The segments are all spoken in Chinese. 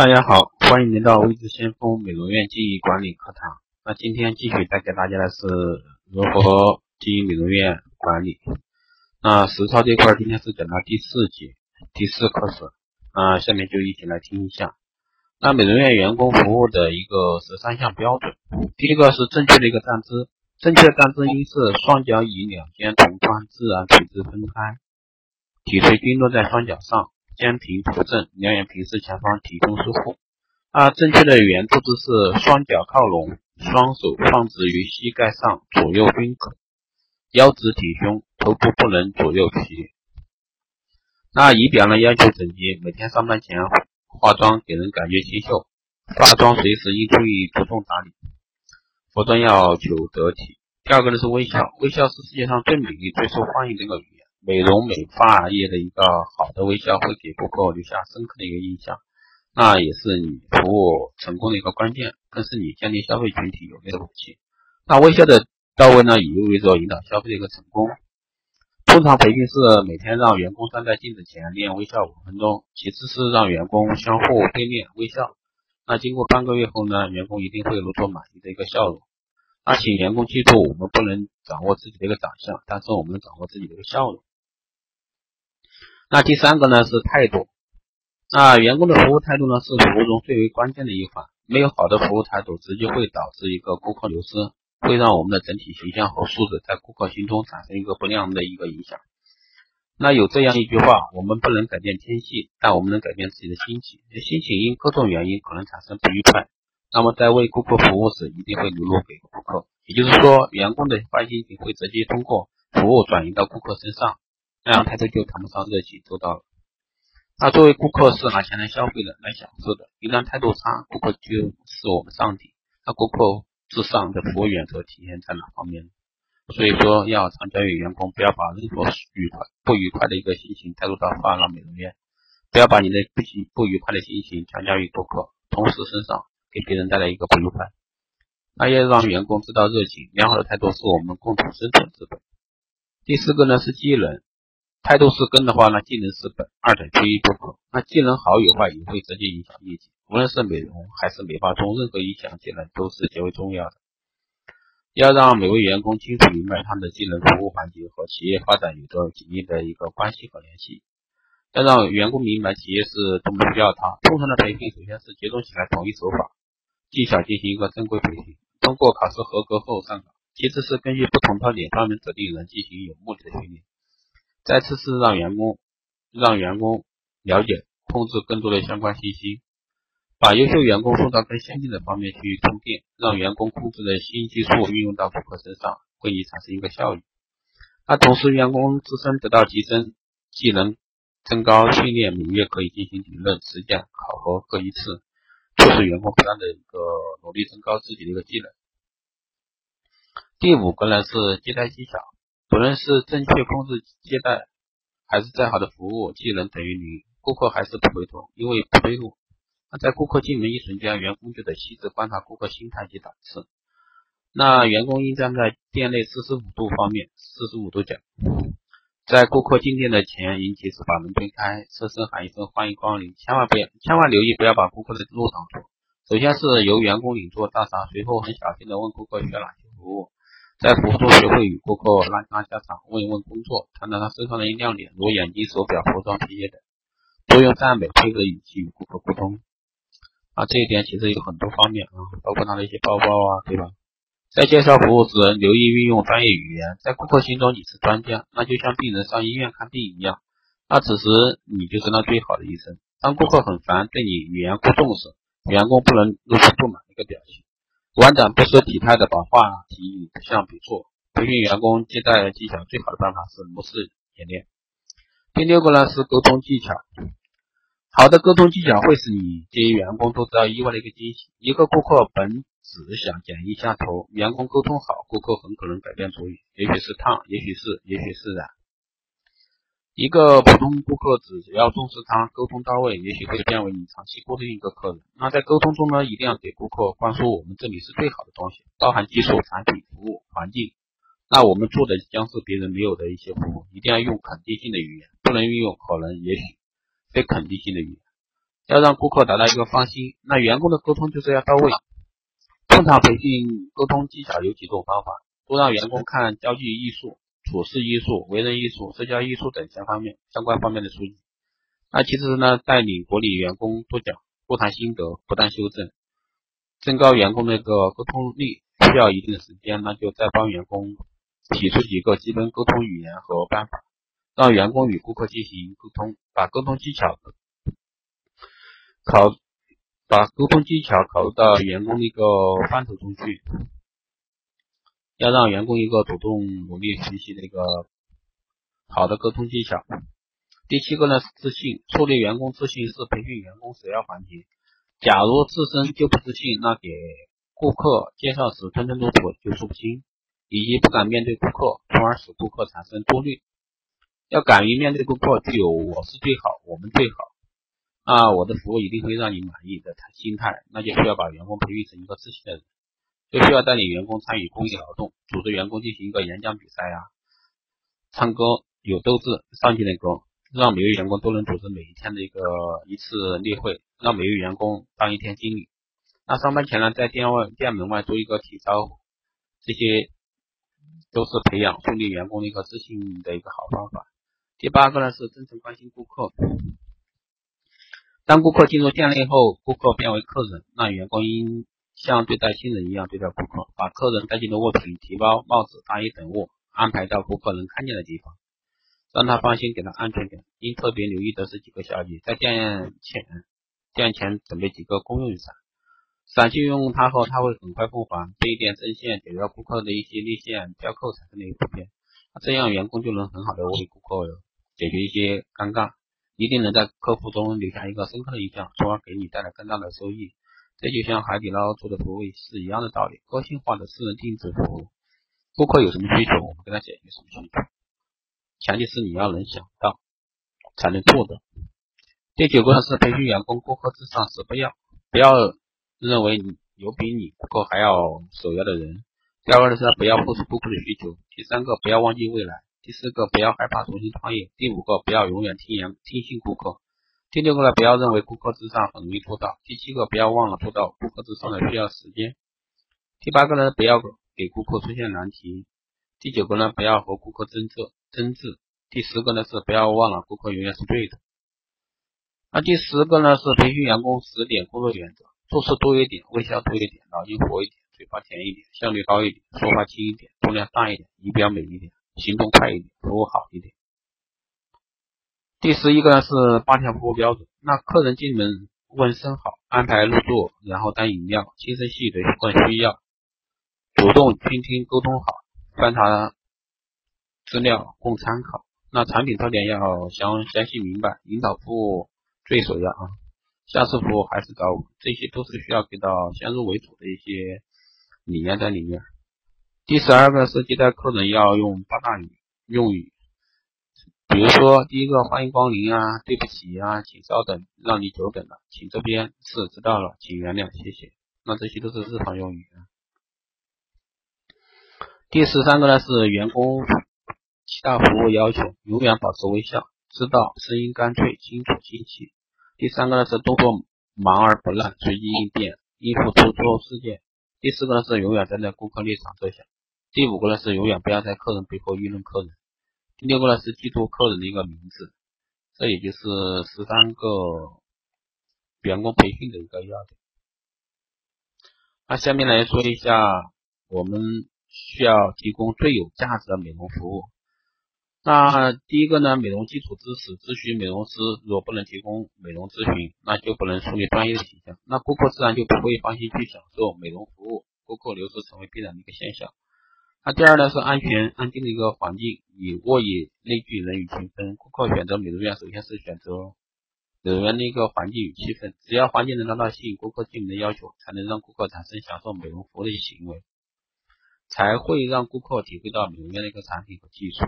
大家好，欢迎来到未知先锋美容院经营管理课堂。那今天继续带给大家的是如何经营美容院管理。那实操这块今天是讲到第四节第四课时，那下面就一起来听一下。那美容院员工服务的一个十三项标准，第一个是正确的一个站姿，正确的站姿应是双脚以两肩同宽，自然垂直分开，体垂均落在双脚上。肩平扶正，两眼平视前方，提胸舒腹。啊，正确的圆坐姿是双脚靠拢，双手放置于膝盖上，左右均可，腰直挺胸，头部不能左右屈。那仪表呢？要求整洁，每天上班前化妆，给人感觉清秀。化妆随时应注意着重打理，服装要求得体。第二个呢是微笑，微笑是世界上最美丽、最受欢迎的一个语言。美容美发业的一个好的微笑，会给顾客留下深刻的一个印象，那也是你服务成功的一个关键，更是你建立消费群体有力的武器。那微笑的到位呢，也意味着引导消费的一个成功。通常培训是每天让员工站在镜子前练微笑五分钟，其次是让员工相互对面微笑。那经过半个月后呢，员工一定会露出满意的一个笑容。那请员工记住，我们不能掌握自己的一个长相，但是我们能掌握自己的一个笑容。那第三个呢是态度，那员工的服务态度呢是服务中最为关键的一环，没有好的服务态度，直接会导致一个顾客流失，会让我们的整体形象和素质在顾客心中产生一个不良的一个影响。那有这样一句话，我们不能改变天气，但我们能改变自己的心情，心情因各种原因可能产生不愉快，那么在为顾客服务时，一定会流露给顾客，也就是说，员工的坏心情会直接通过服务转移到顾客身上。那样态度就谈不上热情周到了。那作为顾客是拿钱来消费的，来享受的。一旦态度差，顾客就是我们上帝。那顾客至上的服务原则体现在哪方面？所以说要常教育员工，不要把任何愉快不愉快的一个心情带入到发廊美容院，不要把你的不喜不愉快的心情强加于顾客同时身上，给别人带来一个不愉快。那要让员工知道热情良好的态度是我们共同生存之本。第四个呢是技能。态度是根的话呢，技能是本，二者缺一不可。那技能好与坏也会直接影响业绩。无论是美容还是美发中，任何一项技能都是极为重要的。要让每位员工清楚明白他们的技能服务环节和企业发展有着紧密的一个关系和联系。要让员工明白企业是多么需要他。通常的培训首先是集中起来统一手法、技巧进行一个正规培训，通过考试合格后上岗。其次是根据不同特点专门指定人进行有目的的训练。再次是让员工让员工了解控制更多的相关信息，把优秀员工送到更先进的方面去充电，让员工控制的新技术运用到顾客身上，会以产生一个效益。那同时，员工自身得到提升，技能增高，训练每月可以进行理论、实践、考核各一次，促使员工不断的一个努力增高自己的一个技能。第五个呢是接待技巧。不论是正确控制接待，还是再好的服务，技能等于零，顾客还是不回头，因为不对路。那在顾客进门一瞬间，员工就得细致观察顾客心态及档次。那员工应站在店内四十五度方面，四十五度角，在顾客进店的前，应及时把门推开，深声喊一声欢迎光临。千万不要，千万留意不要把顾客的路挡住。首先是由员工领座大堂，随后很小心的问顾客需要哪些服务。在服务中学会与顾客拉拉家常，问一问工作，谈谈他身上的一亮点，如眼镜、手表、服装、皮鞋等，多用赞美配合语气与顾客沟通。啊，这一点其实有很多方面啊，包括他的一些包包啊，对吧？在介绍服务时，留意运用专业语言，在顾客心中你是专家，那就像病人上医院看病一样，那此时你就是那最好的医生。当顾客很烦，对你语言不重视，员工不能露出不满的一个表情。馆长不失体态的把话题与项比作。培训员工接待技巧最好的办法是模式演练。第六个呢是沟通技巧。好的沟通技巧会使你给员工都知道意外的一个惊喜。一个顾客本只想剪一下头，员工沟通好，顾客很可能改变主意，也许是烫，也许是，也许是染。一个普通顾客只要重视他沟通到位，也许会变为你长期固定一个客人。那在沟通中呢，一定要给顾客灌输我们这里是最好的东西，包含技术、产品、服务、环境。那我们做的将是别人没有的一些服务，一定要用肯定性的语言，不能运用可能、也许、非肯定性的语言。要让顾客达到一个放心。那员工的沟通就是要到位。通常培训沟通技巧有几种方法，多让员工看交际艺术、处事艺术、为人艺术、社交艺术等相方面相关方面的书籍。那其实呢，带领管理员工多讲，多谈心得，不断修正，增高员工的一个沟通力，需要一定的时间。那就再帮员工提出几个基本沟通语言和办法，让员工与顾客进行沟通，把沟通技巧考，把沟通技巧考入到员工的一个范畴中去，要让员工一个主动努力学习的一个好的沟通技巧。第七个呢是自信，树立员工自信是培训员工首要环节。假如自身就不自信，那给顾客介绍时吞吞吐吐就说不清，以及不敢面对顾客，从而使顾客产生多虑。要敢于面对顾客，具有我是最好，我们最好，啊，我的服务一定会让你满意的心态，那就需要把员工培育成一个自信的人，就需要带领员工参与公益劳动，组织员工进行一个演讲比赛呀，唱歌有斗志，上进的歌。让每位员工都能组织每一天的一个一次例会，让每位员工当一天经理。那上班前呢，在店外店门外做一个体操，这些都是培养树立员工的一个自信的一个好方法。第八个呢是真诚关心顾客。当顾客进入店内后，顾客变为客人，那员工应像对待亲人一样对待顾客，把客人带进的物品、提包、帽子、大衣等物安排到顾客能看见的地方。让他放心，给他安全感。应特别留意的是几个小节：在店前，店前准备几个公用伞，伞去用它后，它会很快复还。这一点针线解决顾客的一些立线、雕扣产生的一不便，这样员工就能很好的为顾客解决一些尴尬，一定能在客户中留下一个深刻的印象，从而给你带来更大的收益。这就像海底捞做的服务是一样的道理，个性化的私人定制服务，顾客有什么需求，我们给他解决什么需求。前提是你要能想到，才能做的。第九个是培训员工顾客至上是不要不要认为你有比你顾客还要首要的人。第二个是不要忽视顾客的需求。第三个不要忘记未来。第四个不要害怕重新创业。第五个不要永远听言听信顾客。第六个呢不要认为顾客至上很容易做到。第七个不要忘了做到顾客至上的需要时间。第八个呢不要给顾客出现难题。第九个呢不要和顾客争执。争执。第十个呢是不要忘了顾客永远是对的。那第十个呢是培训员工十点工作原则：做事多一点，微笑多一点，脑筋活一点，嘴巴甜一点，效率高一点，说话轻一点，重量大一点，仪表美一点，行动快一点，服务好一点。第十一个呢是八条服务标准：那客人进门问声好，安排入座，然后单饮料，轻声细语的问需要，主动倾听，沟通好，观察。资料供参考。那产品特点要详详细明白，引导服务最首要啊。下次服务还是找我，这些都是需要给到先入为主的一些理念在里面。第十二个是接待客人要用八大语用语，比如说第一个欢迎光临啊，对不起啊，请稍等，让你久等了，请这边是知道了，请原谅，谢谢。那这些都是日常用语啊。第十三个呢是员工。七大服务要求：永远保持微笑，知道声音干脆、清楚、清晰。第三个呢是动作忙而不乱，随机应变，应付突出事件。第四个呢是永远站在顾客立场设想。第五个呢是永远不要在客人背后议论客人。第六个呢是记住客人的一个名字。这也就是十三个员工培训的一个要点。那下面来说一下，我们需要提供最有价值的美容服务。那第一个呢，美容基础知识，咨询美容师若不能提供美容咨询，那就不能树立专业的形象，那顾客自然就不会放心去享受美容服务，顾客流失成为必然的一个现象。那第二呢，是安全安静的一个环境，以卧以类聚人与群分，顾客选择美容院，首先是选择美容院的一个环境与气氛，只要环境能达到吸引顾客进门的要求，才能让顾客产生享受美容服务的行为，才会让顾客体会到美容院的一个产品和技术。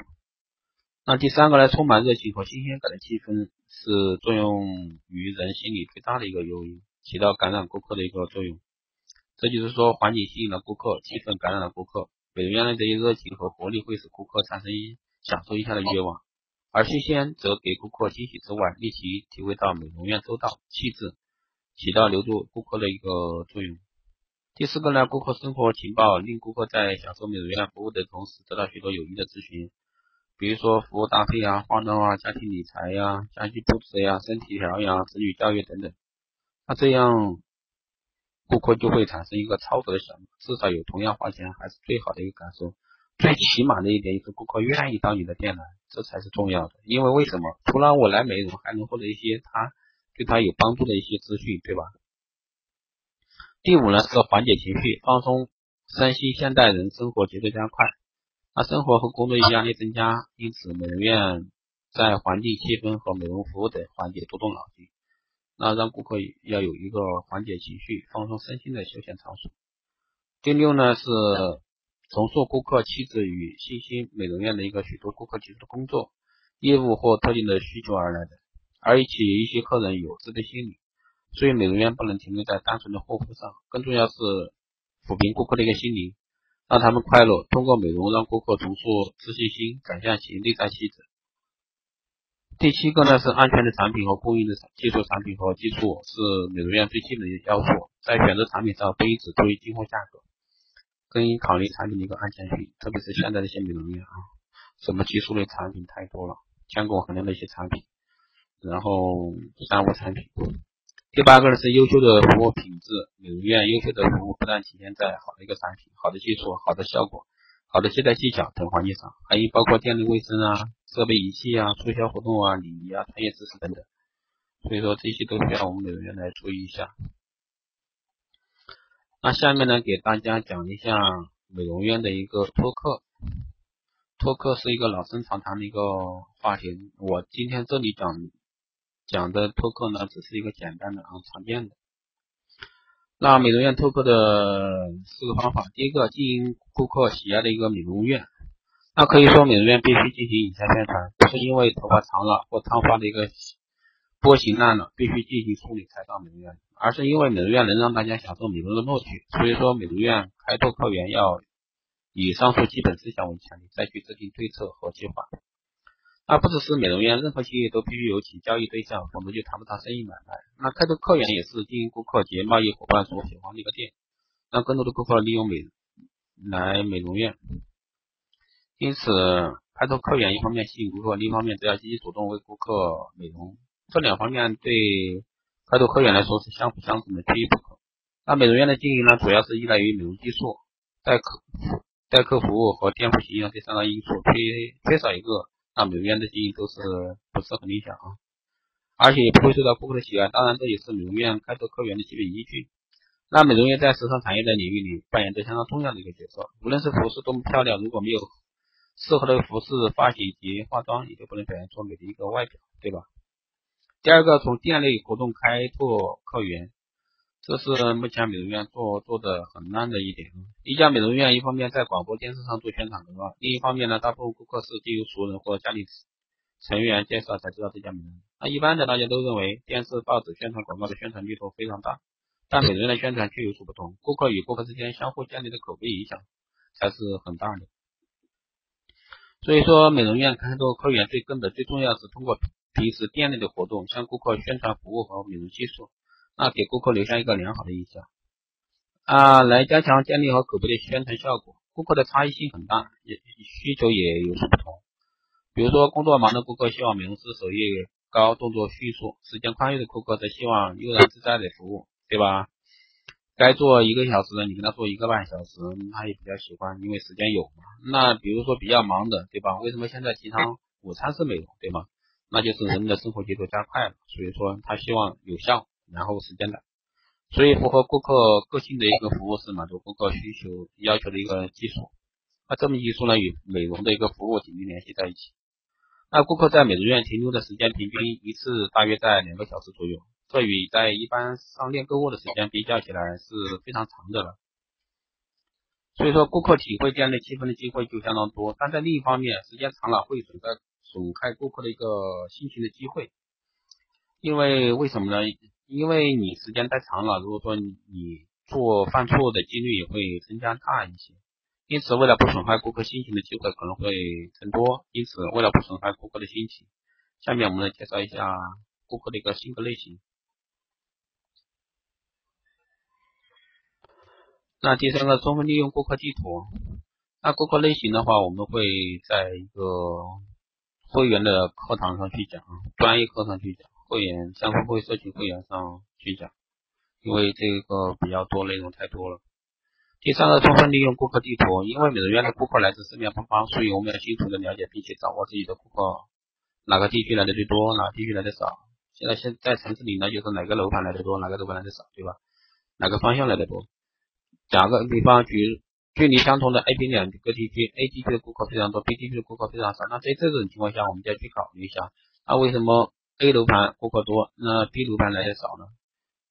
那第三个呢，充满热情和新鲜感的气氛是作用于人心理最大的一个诱因，起到感染顾客的一个作用。这就是说，环境吸引了顾客，气氛感染了顾客，美容院的这些热情和活力会使顾客产生享受一下的欲望。而新鲜则给顾客惊喜之外，立即体会到美容院周到、细致，起到留住顾客的一个作用。第四个呢，顾客生活情报令顾客在享受美容院服务的同时，得到许多有益的咨询，比如说服务搭配啊、化妆啊、家庭理财呀、家居布置呀、身体调养、子女教育等等。那这样，顾客就会产生一个操作的想法，至少有同样花钱还是最好的一个感受。最起码的一点就是顾客愿意到你的店来，这才是重要的。因为为什么？除了我来美容，还能获得一些他对他有帮助的一些资讯，对吧？第五呢是缓解情绪、放松身心。现代人生活节奏加快，那生活和工作压力增加，因此美容院在环境、气氛和美容服务等环节多动脑筋，那让顾客要有一个缓解情绪、放松身心的休闲场所。第六呢是。重塑顾客气质与信心，美容院的一个许多顾客提出的工作、业务或特定的需求而来的，而且一些客人有自卑心理，所以美容院不能停留在单纯的护肤上，更重要是抚平顾客的一个心灵，让他们快乐。通过美容让顾客重塑自信心，展现其内在气质。第七个呢是安全的产品和供应的技术产品和技术是美容院最基本的要素，在选择产品上不应只注意进货价格。更应考虑产品的一个安全性，特别是现在的一些美容院啊，什么技术类产品太多了，监控衡量的一些产品，然后三无产品。第八个呢是优秀的服务品质，美容院优秀的服务不但体现在好的一个产品、好的技术、好的效果、好的接待技巧等环节上，还应包括店内卫生啊、设备仪器啊、促销活动啊、礼仪啊、专业知识等等。所以说这些都需要我们美容院来注意一下。那下面呢，给大家讲一下美容院的一个托客。托客是一个老生常谈的一个话题。我今天这里讲讲的托客呢，只是一个简单的啊常见的。那美容院拓客的四个方法，第一个经营顾客喜爱的一个美容院。那可以说美容院必须进行以下宣传，不是因为头发长了或烫发的一个。波形烂了，必须进行处理才到美容院，而是因为美容院能让大家享受美容的乐趣，所以说美容院开拓客源要以上述基本思想为前提，再去制定对策和计划。那不只是美容院，任何企业都必须有其交易对象，否则就谈不上生意买卖。那开拓客源也是经营顾客及贸易伙伴所喜欢的一个店，让更多的顾客利用美来美容院。因此，开拓客源一方面吸引顾客，另一方面则要积极主动为顾客美容。这两方面对开拓客源来说是相辅相成的，缺一不可。那美容院的经营呢，主要是依赖于美容技术、代客、代客服务和店铺形象这三个因素，缺缺少一个，那美容院的经营都是不是很理想啊，而且也不会受到顾客的喜爱。当然，这也是美容院开拓客源的基本依据。那美容院在时尚产业的领域里扮演着相当重要的一个角色。无论是服饰多么漂亮，如果没有适合的服饰、发型及化妆，也就不能表现出美的一个外表，对吧？第二个，从店内活动开拓客源，这是目前美容院做做的很烂的一点。一家美容院一方面在广播电视上做宣传广告，另一方面呢，大部分顾客是经由熟人或家里成员介绍才知道这家美容院。那一般的大家都认为电视、报纸宣传广告的宣传力度非常大，但美容院的宣传却有所不同。顾客与顾客之间相互建立的口碑影响才是很大的。所以说，美容院开拓客源最根本、最重要是通过。平时店内的活动，向顾客宣传服务和美容技术，那给顾客留下一个良好的印象啊，来加强建立和口碑的宣传效果。顾客的差异性很大，也需求也有所不同。比如说，工作忙的顾客希望美容师手艺高、动作迅速；时间宽裕的顾客则希望悠然自在的服务，对吧？该做一个小时的，你跟他做一个半小时，他也比较喜欢，因为时间有嘛。那比如说比较忙的，对吧？为什么现在提倡午餐式美容，对吗？那就是人们的生活节奏加快了，所以说他希望有效，然后时间的，所以符合顾客个性的一个服务是满足顾客需求要求的一个技术。那这门技术呢与美容的一个服务紧密联系在一起。那顾客在美容院停留的时间平均一次大约在两个小时左右，这与在一般商店购物的时间比较起来是非常长的了。所以说顾客体会店内气氛的机会就相当多，但在另一方面，时间长了会损害。损害顾客的一个心情的机会，因为为什么呢？因为你时间待长了，如果说你做犯错的几率也会增加大一些。因此为了不损害顾客心情的机会可能会增多。因此为了不损害顾客的心情，下面我们来介绍一下顾客的一个性格类型。那第三个，充分利用顾客地图。那顾客类型的话，我们会在一个会员的课堂上去讲，专业课上去讲，会员相互会社群会员上去讲，因为这个比较多，内容太多了。第三个，充分利用顾客地图，因为美容院的顾客来自四面八方，所以我们要清楚的了解并且掌握自己的顾客哪个地区来的最多，哪个地区来的少。现在现在城市里呢，就是哪个楼盘来的多，哪个楼盘来的少，对吧？哪个方向来的多？打个比方，举距离相同的 A、B 两个地区，A 地区的顾客非常多，B 地区的顾客非常少。那在这种情况下，我们就要去考虑一下，那为什么 A 楼盘顾客多，那 B 楼盘来的少呢？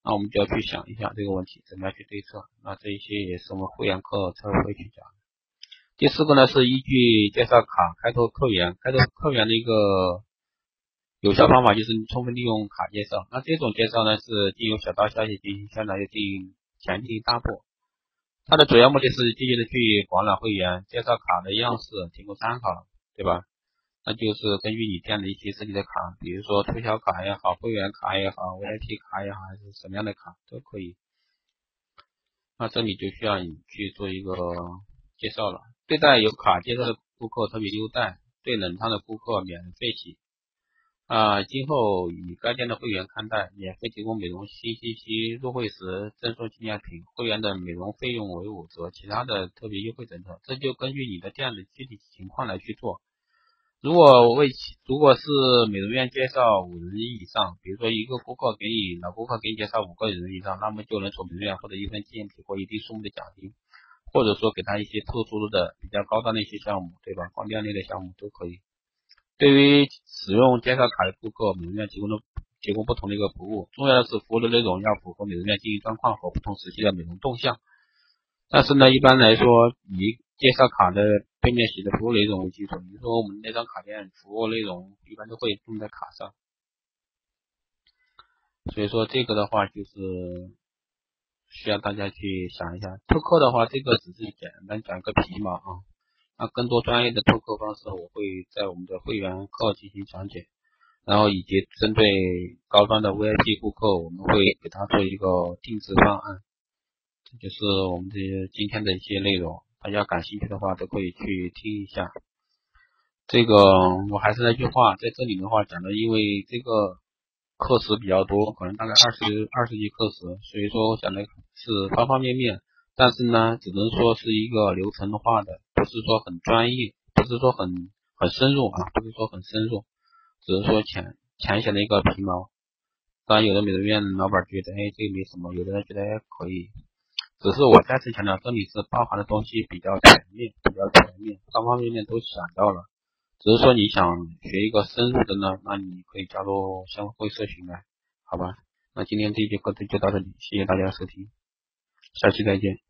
那我们就要去想一下这个问题，怎么样去对策？那这一些也是我们会员课才会去讲。第四个呢，是依据介绍卡开拓客源，开拓客源的一个有效方法就是充分利用卡介绍。那这种介绍呢，是经由小道消息进行宣传，又进行前进大步。它的主要目的是积极的去广揽会员，介绍卡的样式，提供参考，对吧？那就是根据你店的一些设计的卡，比如说促销卡也好，会员卡也好，VIP 卡也好，还是什么样的卡都可以。那这里就需要你去做一个介绍了。对待有卡介绍的顾客特别优待，对冷烫的顾客免费洗。啊，今后以该店的会员看待，免费提供美容新信息，入会时赠送纪念品，会员的美容费用为五折，其他的特别优惠政策，这就根据你的店的具体情况来去做。如果为如果是美容院介绍五人以上，比如说一个顾客给你老顾客给你介绍五个人以上，那么就能从美容院获得一份纪念品或一定数目的奖金，或者说给他一些特殊的比较高端的一些项目，对吧？光电类的项目都可以。对于使用介绍卡的顾客，美容院提供的提供不同的一个服务。重要的是服务的内容要符合美容院经营状况和不同时期的美容动向。但是呢，一般来说，以介绍卡的背面写的服务内容为基础。比如说我们那张卡片服务内容一般都会用在卡上。所以说这个的话就是需要大家去想一下。拓客的话，这个只是简单讲个皮毛啊。那更多专业的拓客方式，我会在我们的会员课进行讲解，然后以及针对高端的 VIP 顾客，我们会给他做一个定制方案。就是我们这些今天的一些内容，大家感兴趣的话都可以去听一下。这个我还是那句话，在这里的话讲的，因为这个课时比较多，可能大概二十二十节课时，所以说我讲的是方方面面。但是呢，只能说是一个流程化的，不是说很专业，不是说很很深入啊，不是说很深入，只是说浅浅显的一个皮毛。当然，有的美容院老板觉得，哎，这个没什么；有的人觉得还可以。只是我再次强调，这里是包含的东西比较全面，比较全面，方方面面都想到了。只是说你想学一个深入的呢，那你可以加入相关社群来，好吧？那今天这节课就就到这里，谢谢大家收听。下期再见。